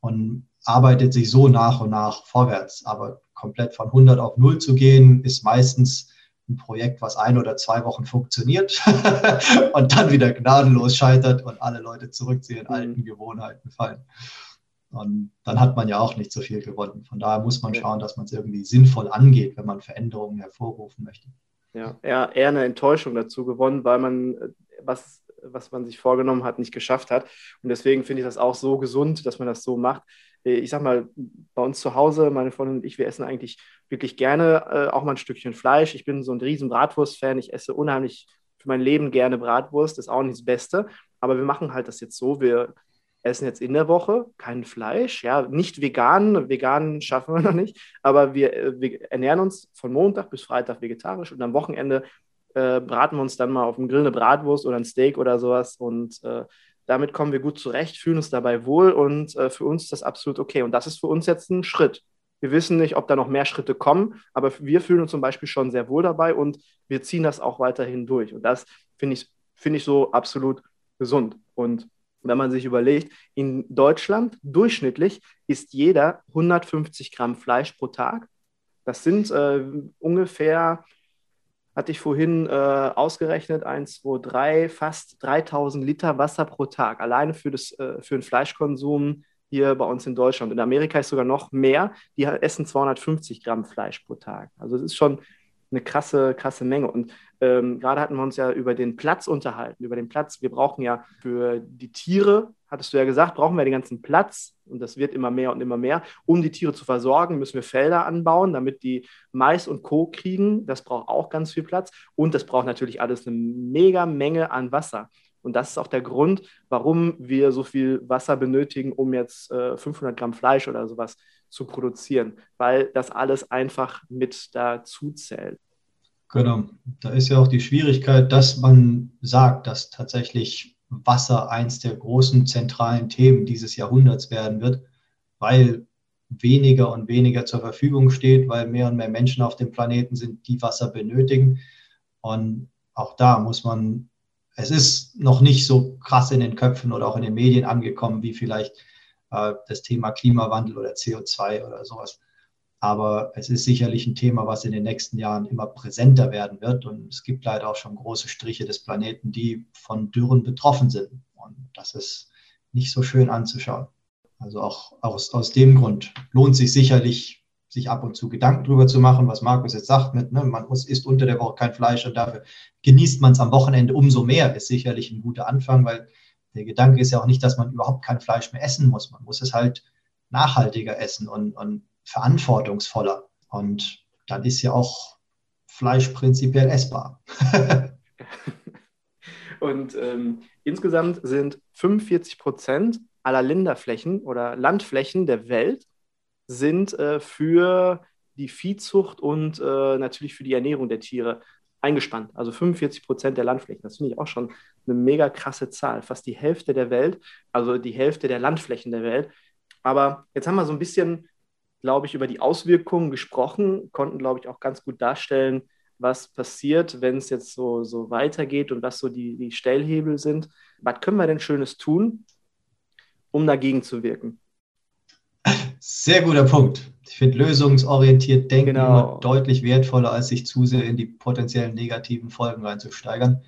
und arbeitet sich so nach und nach vorwärts. Aber komplett von 100 auf 0 zu gehen, ist meistens ein Projekt, was ein oder zwei Wochen funktioniert [LAUGHS] und dann wieder gnadenlos scheitert und alle Leute zurück zu ihren mhm. alten Gewohnheiten fallen. Und dann hat man ja auch nicht so viel gewonnen. Von daher muss man schauen, dass man es irgendwie sinnvoll angeht, wenn man Veränderungen hervorrufen möchte. Ja, eher, eher eine Enttäuschung dazu gewonnen, weil man äh, was, was man sich vorgenommen hat, nicht geschafft hat. Und deswegen finde ich das auch so gesund, dass man das so macht. Äh, ich sag mal, bei uns zu Hause, meine Freundin und ich, wir essen eigentlich wirklich gerne äh, auch mal ein Stückchen Fleisch. Ich bin so ein riesen Bratwurst-Fan. Ich esse unheimlich für mein Leben gerne Bratwurst. Das ist auch nicht das Beste. Aber wir machen halt das jetzt so. Wir essen jetzt in der Woche kein Fleisch, ja, nicht vegan, vegan schaffen wir noch nicht, aber wir, äh, wir ernähren uns von Montag bis Freitag vegetarisch und am Wochenende äh, braten wir uns dann mal auf dem Grill eine Bratwurst oder ein Steak oder sowas und äh, damit kommen wir gut zurecht, fühlen uns dabei wohl und äh, für uns ist das absolut okay. Und das ist für uns jetzt ein Schritt. Wir wissen nicht, ob da noch mehr Schritte kommen, aber wir fühlen uns zum Beispiel schon sehr wohl dabei und wir ziehen das auch weiterhin durch. Und das finde ich, find ich so absolut gesund. Und wenn man sich überlegt, in Deutschland durchschnittlich isst jeder 150 Gramm Fleisch pro Tag. Das sind äh, ungefähr hatte ich vorhin äh, ausgerechnet, 1, 2, 3, fast 3000 Liter Wasser pro Tag, alleine für, das, äh, für den Fleischkonsum hier bei uns in Deutschland. In Amerika ist sogar noch mehr, die essen 250 Gramm Fleisch pro Tag. Also es ist schon eine krasse, krasse Menge. Und ähm, gerade hatten wir uns ja über den Platz unterhalten, über den Platz. Wir brauchen ja für die Tiere, hattest du ja gesagt, brauchen wir den ganzen Platz und das wird immer mehr und immer mehr. Um die Tiere zu versorgen, müssen wir Felder anbauen, damit die Mais und Co. kriegen. Das braucht auch ganz viel Platz und das braucht natürlich alles eine mega Menge an Wasser. Und das ist auch der Grund, warum wir so viel Wasser benötigen, um jetzt äh, 500 Gramm Fleisch oder sowas zu produzieren, weil das alles einfach mit dazu zählt. Genau, da ist ja auch die Schwierigkeit, dass man sagt, dass tatsächlich Wasser eins der großen zentralen Themen dieses Jahrhunderts werden wird, weil weniger und weniger zur Verfügung steht, weil mehr und mehr Menschen auf dem Planeten sind, die Wasser benötigen. Und auch da muss man, es ist noch nicht so krass in den Köpfen oder auch in den Medien angekommen, wie vielleicht äh, das Thema Klimawandel oder CO2 oder sowas. Aber es ist sicherlich ein Thema, was in den nächsten Jahren immer präsenter werden wird. Und es gibt leider auch schon große Striche des Planeten, die von Dürren betroffen sind. Und das ist nicht so schön anzuschauen. Also auch aus, aus dem Grund lohnt sich sicherlich, sich ab und zu Gedanken darüber zu machen, was Markus jetzt sagt, mit, ne, man muss, isst unter der Woche kein Fleisch und dafür genießt man es am Wochenende umso mehr, ist sicherlich ein guter Anfang, weil der Gedanke ist ja auch nicht, dass man überhaupt kein Fleisch mehr essen muss. Man muss es halt nachhaltiger essen und, und verantwortungsvoller. Und dann ist ja auch Fleisch prinzipiell essbar. [LAUGHS] und ähm, insgesamt sind 45 Prozent aller Länderflächen oder Landflächen der Welt sind äh, für die Viehzucht und äh, natürlich für die Ernährung der Tiere eingespannt. Also 45 Prozent der Landflächen. Das finde ich auch schon eine mega krasse Zahl. Fast die Hälfte der Welt, also die Hälfte der Landflächen der Welt. Aber jetzt haben wir so ein bisschen, glaube ich, über die Auswirkungen gesprochen, konnten, glaube ich, auch ganz gut darstellen, was passiert, wenn es jetzt so, so weitergeht und was so die, die Stellhebel sind. Was können wir denn Schönes tun, um dagegen zu wirken? Sehr guter Punkt. Ich finde lösungsorientiert denken genau. immer deutlich wertvoller, als sich zu sehr in die potenziellen negativen Folgen reinzusteigern.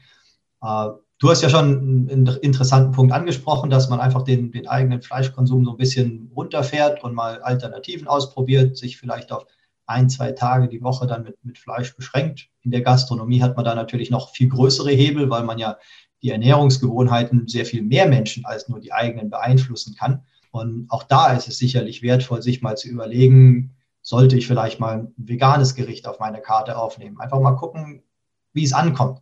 Äh, du hast ja schon einen interessanten Punkt angesprochen, dass man einfach den, den eigenen Fleischkonsum so ein bisschen runterfährt und mal Alternativen ausprobiert, sich vielleicht auf ein, zwei Tage die Woche dann mit, mit Fleisch beschränkt. In der Gastronomie hat man da natürlich noch viel größere Hebel, weil man ja die Ernährungsgewohnheiten sehr viel mehr Menschen als nur die eigenen beeinflussen kann. Und auch da ist es sicherlich wertvoll, sich mal zu überlegen, sollte ich vielleicht mal ein veganes Gericht auf meine Karte aufnehmen. Einfach mal gucken, wie es ankommt.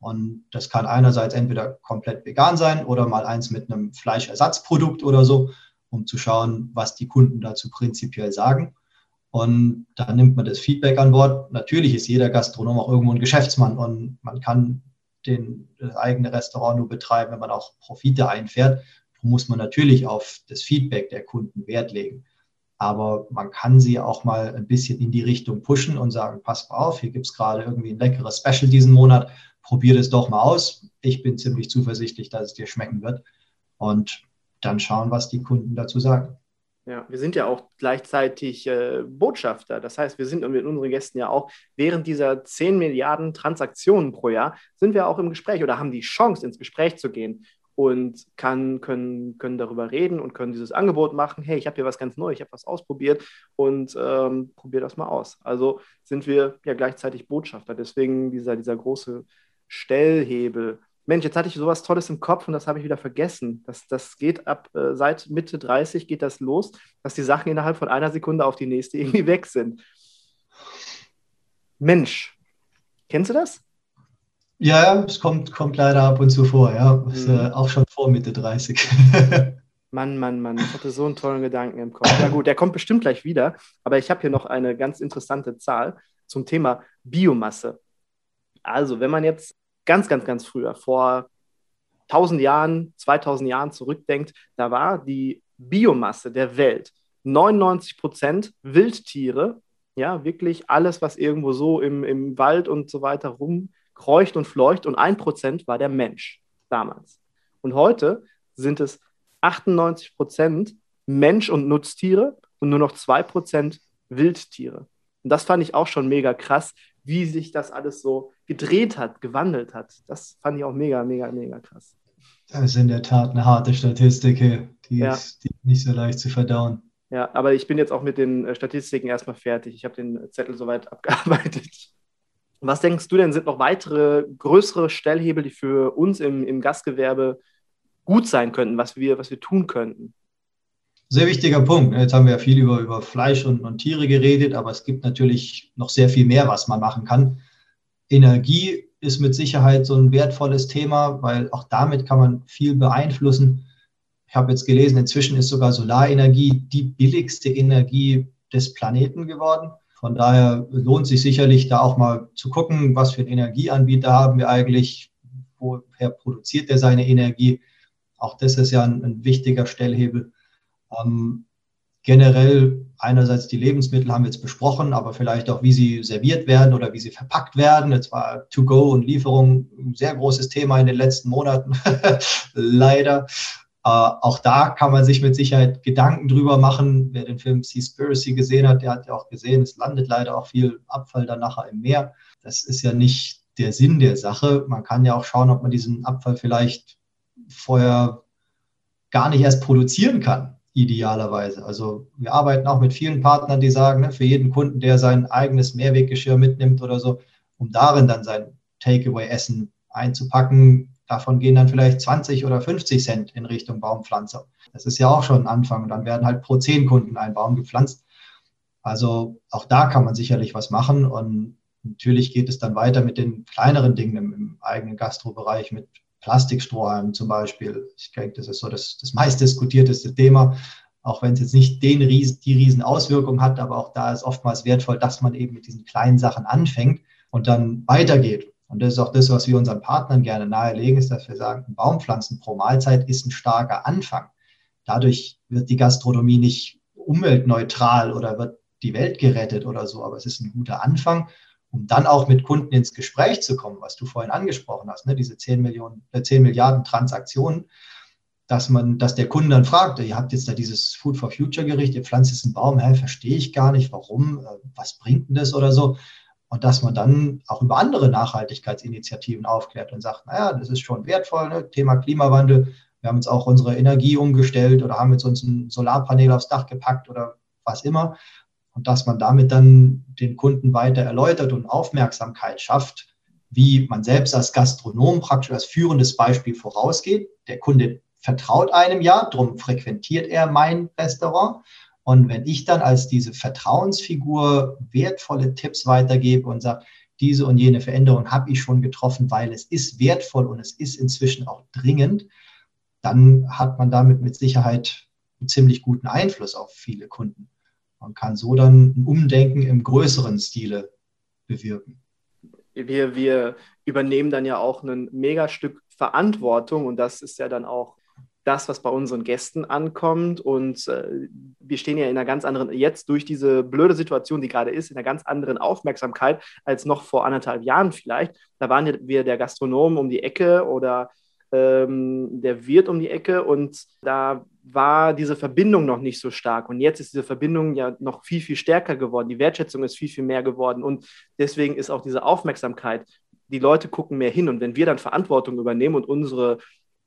Und das kann einerseits entweder komplett vegan sein oder mal eins mit einem Fleischersatzprodukt oder so, um zu schauen, was die Kunden dazu prinzipiell sagen. Und dann nimmt man das Feedback an Bord. Natürlich ist jeder Gastronom auch irgendwo ein Geschäftsmann und man kann den, das eigene Restaurant nur betreiben, wenn man auch Profite einfährt muss man natürlich auf das Feedback der Kunden Wert legen. Aber man kann sie auch mal ein bisschen in die Richtung pushen und sagen, pass mal auf, hier gibt es gerade irgendwie ein leckeres Special diesen Monat, probier das doch mal aus. Ich bin ziemlich zuversichtlich, dass es dir schmecken wird. Und dann schauen, was die Kunden dazu sagen. Ja, wir sind ja auch gleichzeitig äh, Botschafter. Das heißt, wir sind mit unseren Gästen ja auch während dieser 10 Milliarden Transaktionen pro Jahr, sind wir auch im Gespräch oder haben die Chance, ins Gespräch zu gehen und kann, können, können darüber reden und können dieses Angebot machen. Hey, ich habe hier was ganz Neues, ich habe was ausprobiert und ähm, probier das mal aus. Also sind wir ja gleichzeitig Botschafter. Deswegen dieser, dieser große Stellhebel. Mensch, jetzt hatte ich sowas Tolles im Kopf und das habe ich wieder vergessen. Das, das geht ab äh, seit Mitte 30 geht das los, dass die Sachen innerhalb von einer Sekunde auf die nächste [LAUGHS] irgendwie weg sind. Mensch, kennst du das? Ja, es kommt, kommt leider ab und zu vor, ja. Ist, mhm. äh, auch schon vor Mitte 30. [LAUGHS] Mann, Mann, Mann, ich hatte so einen tollen Gedanken im Kopf. Ja gut, der kommt bestimmt gleich wieder, aber ich habe hier noch eine ganz interessante Zahl zum Thema Biomasse. Also, wenn man jetzt ganz, ganz, ganz früher, vor 1000 Jahren, 2000 Jahren zurückdenkt, da war die Biomasse der Welt 99 Prozent Wildtiere, ja, wirklich alles, was irgendwo so im, im Wald und so weiter rum kreucht und fleucht und ein Prozent war der Mensch damals. Und heute sind es 98 Prozent Mensch- und Nutztiere und nur noch zwei Prozent Wildtiere. Und das fand ich auch schon mega krass, wie sich das alles so gedreht hat, gewandelt hat. Das fand ich auch mega, mega, mega krass. Das ist in der Tat eine harte Statistik, die, ja. ist, die ist nicht so leicht zu verdauen. Ja, aber ich bin jetzt auch mit den äh, Statistiken erstmal fertig. Ich habe den Zettel soweit [LAUGHS] abgearbeitet. Was denkst du denn, sind noch weitere größere Stellhebel, die für uns im, im Gastgewerbe gut sein könnten, was wir, was wir tun könnten? Sehr wichtiger Punkt. Jetzt haben wir ja viel über, über Fleisch und, und Tiere geredet, aber es gibt natürlich noch sehr viel mehr, was man machen kann. Energie ist mit Sicherheit so ein wertvolles Thema, weil auch damit kann man viel beeinflussen. Ich habe jetzt gelesen, inzwischen ist sogar Solarenergie die billigste Energie des Planeten geworden. Von daher lohnt sich sicherlich da auch mal zu gucken, was für einen Energieanbieter haben wir eigentlich, woher produziert er seine Energie. Auch das ist ja ein, ein wichtiger Stellhebel. Ähm, generell einerseits die Lebensmittel haben wir jetzt besprochen, aber vielleicht auch, wie sie serviert werden oder wie sie verpackt werden. Jetzt war To-Go und Lieferung ein sehr großes Thema in den letzten Monaten, [LAUGHS] leider. Äh, auch da kann man sich mit Sicherheit Gedanken drüber machen. Wer den Film Seaspiracy gesehen hat, der hat ja auch gesehen, es landet leider auch viel Abfall dann nachher im Meer. Das ist ja nicht der Sinn der Sache. Man kann ja auch schauen, ob man diesen Abfall vielleicht vorher gar nicht erst produzieren kann, idealerweise. Also wir arbeiten auch mit vielen Partnern, die sagen, ne, für jeden Kunden, der sein eigenes Mehrweggeschirr mitnimmt oder so, um darin dann sein Takeaway-Essen einzupacken, Davon gehen dann vielleicht 20 oder 50 Cent in Richtung Baumpflanzer. Das ist ja auch schon ein Anfang. Und dann werden halt pro 10 Kunden ein Baum gepflanzt. Also auch da kann man sicherlich was machen. Und natürlich geht es dann weiter mit den kleineren Dingen im, im eigenen Gastrobereich, mit Plastikstrohhalmen zum Beispiel. Ich denke, das ist so das, das meistdiskutierteste Thema, auch wenn es jetzt nicht den Riesen, die riesen Auswirkungen hat, aber auch da ist oftmals wertvoll, dass man eben mit diesen kleinen Sachen anfängt und dann weitergeht. Und das ist auch das, was wir unseren Partnern gerne nahelegen, ist, dass wir sagen, Baumpflanzen pro Mahlzeit ist ein starker Anfang. Dadurch wird die Gastronomie nicht umweltneutral oder wird die Welt gerettet oder so, aber es ist ein guter Anfang, um dann auch mit Kunden ins Gespräch zu kommen, was du vorhin angesprochen hast, ne? diese 10, Millionen, äh, 10 Milliarden Transaktionen, dass man, dass der Kunde dann fragt, ihr habt jetzt da dieses Food for Future Gericht, ihr pflanzt jetzt einen Baum, hä, verstehe ich gar nicht, warum, äh, was bringt denn das oder so und dass man dann auch über andere Nachhaltigkeitsinitiativen aufklärt und sagt, naja, das ist schon wertvoll, ne? Thema Klimawandel. Wir haben jetzt auch unsere Energie umgestellt oder haben jetzt uns ein Solarpanel aufs Dach gepackt oder was immer. Und dass man damit dann den Kunden weiter erläutert und Aufmerksamkeit schafft, wie man selbst als Gastronom praktisch als führendes Beispiel vorausgeht. Der Kunde vertraut einem ja, darum frequentiert er mein Restaurant. Und wenn ich dann als diese Vertrauensfigur wertvolle Tipps weitergebe und sage, diese und jene Veränderung habe ich schon getroffen, weil es ist wertvoll und es ist inzwischen auch dringend, dann hat man damit mit Sicherheit einen ziemlich guten Einfluss auf viele Kunden. Man kann so dann ein Umdenken im größeren Stile bewirken. Wir, wir übernehmen dann ja auch ein Megastück Verantwortung und das ist ja dann auch das, was bei unseren Gästen ankommt. Und äh, wir stehen ja in einer ganz anderen, jetzt durch diese blöde Situation, die gerade ist, in einer ganz anderen Aufmerksamkeit als noch vor anderthalb Jahren vielleicht. Da waren wir der Gastronom um die Ecke oder ähm, der Wirt um die Ecke und da war diese Verbindung noch nicht so stark. Und jetzt ist diese Verbindung ja noch viel, viel stärker geworden. Die Wertschätzung ist viel, viel mehr geworden. Und deswegen ist auch diese Aufmerksamkeit, die Leute gucken mehr hin. Und wenn wir dann Verantwortung übernehmen und unsere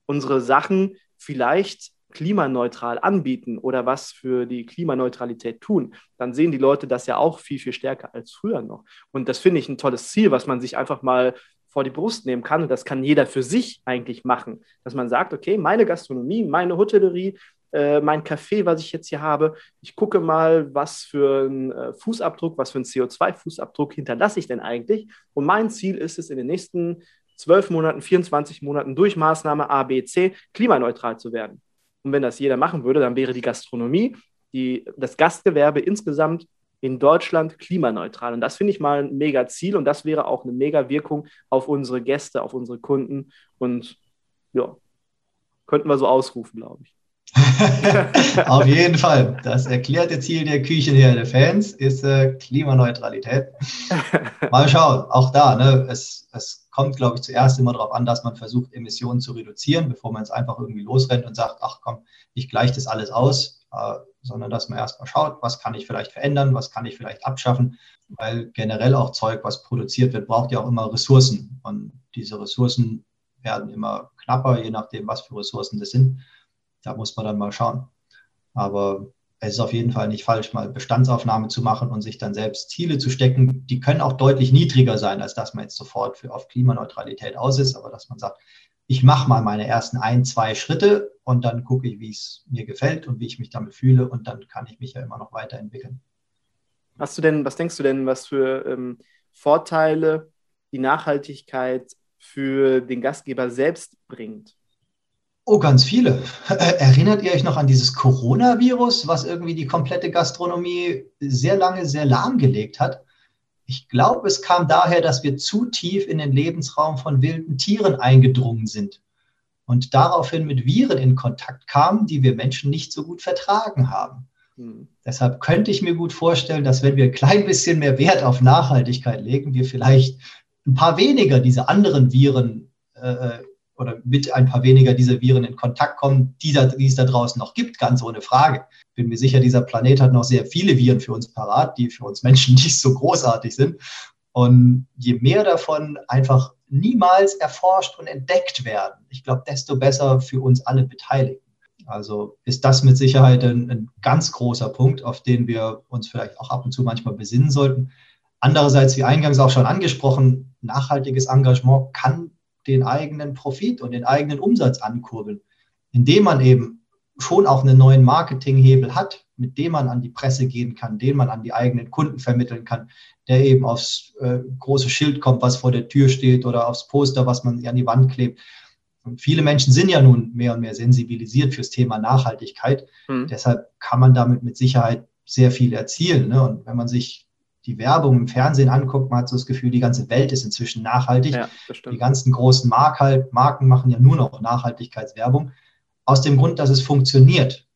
unsere Sachen vielleicht klimaneutral anbieten oder was für die Klimaneutralität tun, dann sehen die Leute das ja auch viel, viel stärker als früher noch. Und das finde ich ein tolles Ziel, was man sich einfach mal vor die Brust nehmen kann. Und das kann jeder für sich eigentlich machen, dass man sagt, okay, meine Gastronomie, meine Hotellerie, äh, mein Café, was ich jetzt hier habe, ich gucke mal, was für einen äh, Fußabdruck, was für einen CO2-Fußabdruck hinterlasse ich denn eigentlich. Und mein Ziel ist es, in den nächsten zwölf Monaten, 24 Monaten durch Maßnahme A, B, C klimaneutral zu werden. Und wenn das jeder machen würde, dann wäre die Gastronomie, die, das Gastgewerbe insgesamt in Deutschland klimaneutral. Und das finde ich mal ein mega Ziel und das wäre auch eine mega Wirkung auf unsere Gäste, auf unsere Kunden. Und ja, könnten wir so ausrufen, glaube ich. [LAUGHS] auf jeden Fall. Das erklärte Ziel der Küchenherde-Fans ist äh, Klimaneutralität. [LAUGHS] Mal schauen, auch da, ne, es, es kommt, glaube ich, zuerst immer darauf an, dass man versucht, Emissionen zu reduzieren, bevor man es einfach irgendwie losrennt und sagt, ach komm, ich gleiche das alles aus, äh, sondern dass man erstmal schaut, was kann ich vielleicht verändern, was kann ich vielleicht abschaffen, weil generell auch Zeug, was produziert wird, braucht ja auch immer Ressourcen und diese Ressourcen werden immer knapper, je nachdem, was für Ressourcen das sind. Da muss man dann mal schauen. Aber es ist auf jeden Fall nicht falsch, mal Bestandsaufnahme zu machen und sich dann selbst Ziele zu stecken. Die können auch deutlich niedriger sein, als dass man jetzt sofort für auf Klimaneutralität aus ist, aber dass man sagt, ich mache mal meine ersten ein, zwei Schritte und dann gucke ich, wie es mir gefällt und wie ich mich damit fühle und dann kann ich mich ja immer noch weiterentwickeln. Hast du denn, was denkst du denn, was für ähm, Vorteile die Nachhaltigkeit für den Gastgeber selbst bringt? Oh, ganz viele. Erinnert ihr euch noch an dieses Coronavirus, was irgendwie die komplette Gastronomie sehr lange sehr lahmgelegt hat? Ich glaube, es kam daher, dass wir zu tief in den Lebensraum von wilden Tieren eingedrungen sind und daraufhin mit Viren in Kontakt kamen, die wir Menschen nicht so gut vertragen haben. Hm. Deshalb könnte ich mir gut vorstellen, dass wenn wir ein klein bisschen mehr Wert auf Nachhaltigkeit legen, wir vielleicht ein paar weniger diese anderen Viren äh, oder mit ein paar weniger dieser Viren in Kontakt kommen, die, da, die es da draußen noch gibt, ganz ohne Frage. Bin mir sicher, dieser Planet hat noch sehr viele Viren für uns parat, die für uns Menschen [LAUGHS] nicht so großartig sind. Und je mehr davon einfach niemals erforscht und entdeckt werden, ich glaube, desto besser für uns alle Beteiligten. Also ist das mit Sicherheit ein, ein, ganz großer Punkt, auf den wir uns vielleicht auch ab und zu manchmal besinnen sollten. Andererseits, wie eingangs auch schon angesprochen, nachhaltiges Engagement kann den eigenen Profit und den eigenen Umsatz ankurbeln, indem man eben schon auch einen neuen Marketinghebel hat, mit dem man an die Presse gehen kann, den man an die eigenen Kunden vermitteln kann, der eben aufs äh, große Schild kommt, was vor der Tür steht oder aufs Poster, was man an die Wand klebt. Und viele Menschen sind ja nun mehr und mehr sensibilisiert fürs Thema Nachhaltigkeit. Mhm. Deshalb kann man damit mit Sicherheit sehr viel erzielen. Ne? Und wenn man sich die Werbung im Fernsehen anguckt, man hat so das Gefühl, die ganze Welt ist inzwischen nachhaltig. Ja, die ganzen großen Mark halt, Marken machen ja nur noch Nachhaltigkeitswerbung. Aus dem Grund, dass es funktioniert.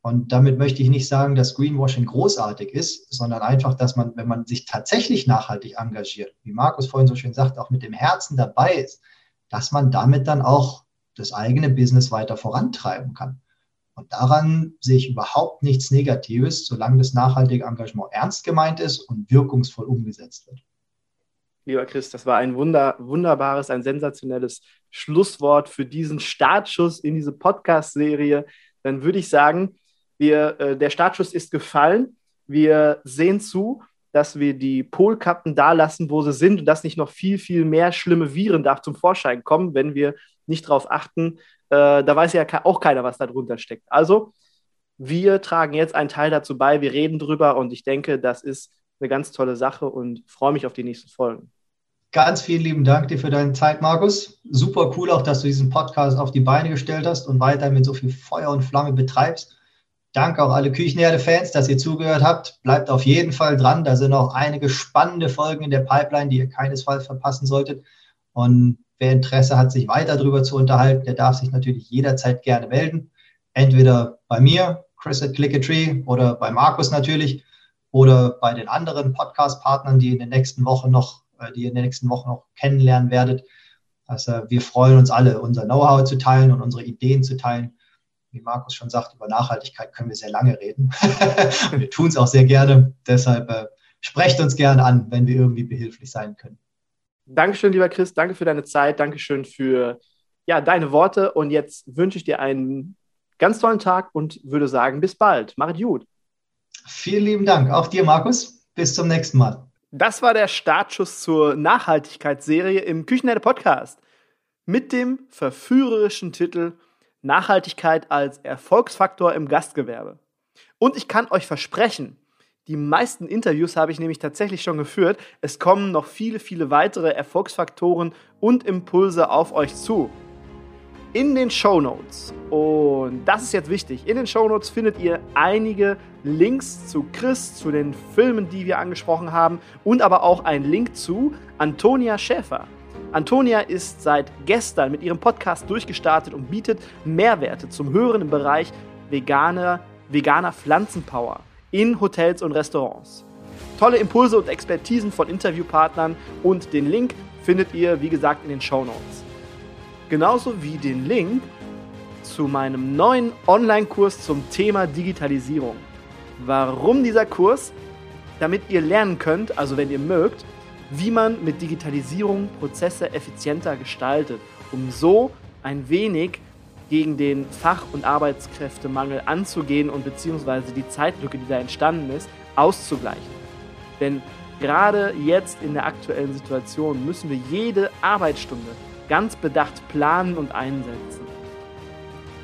Und damit möchte ich nicht sagen, dass Greenwashing großartig ist, sondern einfach, dass man, wenn man sich tatsächlich nachhaltig engagiert, wie Markus vorhin so schön sagt, auch mit dem Herzen dabei ist, dass man damit dann auch das eigene Business weiter vorantreiben kann. Und daran sehe ich überhaupt nichts Negatives, solange das nachhaltige Engagement ernst gemeint ist und wirkungsvoll umgesetzt wird. Lieber Chris, das war ein wunder, wunderbares, ein sensationelles Schlusswort für diesen Startschuss in diese Podcast-Serie. Dann würde ich sagen, wir, äh, der Startschuss ist gefallen. Wir sehen zu, dass wir die Polkappen da lassen, wo sie sind und dass nicht noch viel, viel mehr schlimme Viren da zum Vorschein kommen, wenn wir nicht darauf achten, äh, da weiß ja auch keiner, was da drunter steckt. Also, wir tragen jetzt einen Teil dazu bei, wir reden drüber und ich denke, das ist eine ganz tolle Sache und freue mich auf die nächsten Folgen. Ganz vielen lieben Dank dir für deine Zeit, Markus. Super cool auch, dass du diesen Podcast auf die Beine gestellt hast und weiter mit so viel Feuer und Flamme betreibst. Danke auch alle Küchenherde-Fans, dass ihr zugehört habt. Bleibt auf jeden Fall dran. Da sind auch einige spannende Folgen in der Pipeline, die ihr keinesfalls verpassen solltet. Und Wer Interesse hat, sich weiter darüber zu unterhalten, der darf sich natürlich jederzeit gerne melden. Entweder bei mir, Chris at Clickatree, oder bei Markus natürlich, oder bei den anderen Podcast-Partnern, die in den nächsten Wochen noch, äh, die in den nächsten Wochen noch kennenlernen werdet. Also wir freuen uns alle, unser Know-how zu teilen und unsere Ideen zu teilen. Wie Markus schon sagt, über Nachhaltigkeit können wir sehr lange reden. [LAUGHS] wir tun es auch sehr gerne. Deshalb äh, sprecht uns gerne an, wenn wir irgendwie behilflich sein können. Dankeschön, lieber Chris. Danke für deine Zeit. Dankeschön für ja, deine Worte und jetzt wünsche ich dir einen ganz tollen Tag und würde sagen, bis bald. Mach es gut. Vielen lieben Dank. Auch dir, Markus. Bis zum nächsten Mal. Das war der Startschuss zur Nachhaltigkeitsserie im Küchenherde Podcast mit dem verführerischen Titel Nachhaltigkeit als Erfolgsfaktor im Gastgewerbe. Und ich kann euch versprechen, die meisten Interviews habe ich nämlich tatsächlich schon geführt. Es kommen noch viele, viele weitere Erfolgsfaktoren und Impulse auf euch zu in den Show Notes. Und das ist jetzt wichtig. In den Show Notes findet ihr einige Links zu Chris, zu den Filmen, die wir angesprochen haben und aber auch einen Link zu Antonia Schäfer. Antonia ist seit gestern mit ihrem Podcast durchgestartet und bietet Mehrwerte zum Hören im Bereich veganer, veganer Pflanzenpower in Hotels und Restaurants. Tolle Impulse und Expertisen von Interviewpartnern und den Link findet ihr, wie gesagt, in den Show Notes genauso wie den Link zu meinem neuen Online-Kurs zum Thema Digitalisierung. Warum dieser Kurs? Damit ihr lernen könnt, also wenn ihr mögt, wie man mit Digitalisierung Prozesse effizienter gestaltet, um so ein wenig gegen den Fach- und Arbeitskräftemangel anzugehen und beziehungsweise die Zeitlücke, die da entstanden ist, auszugleichen. Denn gerade jetzt in der aktuellen Situation müssen wir jede Arbeitsstunde ganz bedacht planen und einsetzen.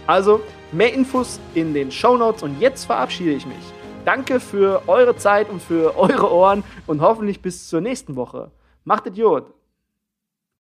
Also mehr Infos in den Show Notes und jetzt verabschiede ich mich. Danke für eure Zeit und für [LAUGHS] eure Ohren und hoffentlich bis zur nächsten Woche. Macht Idiot!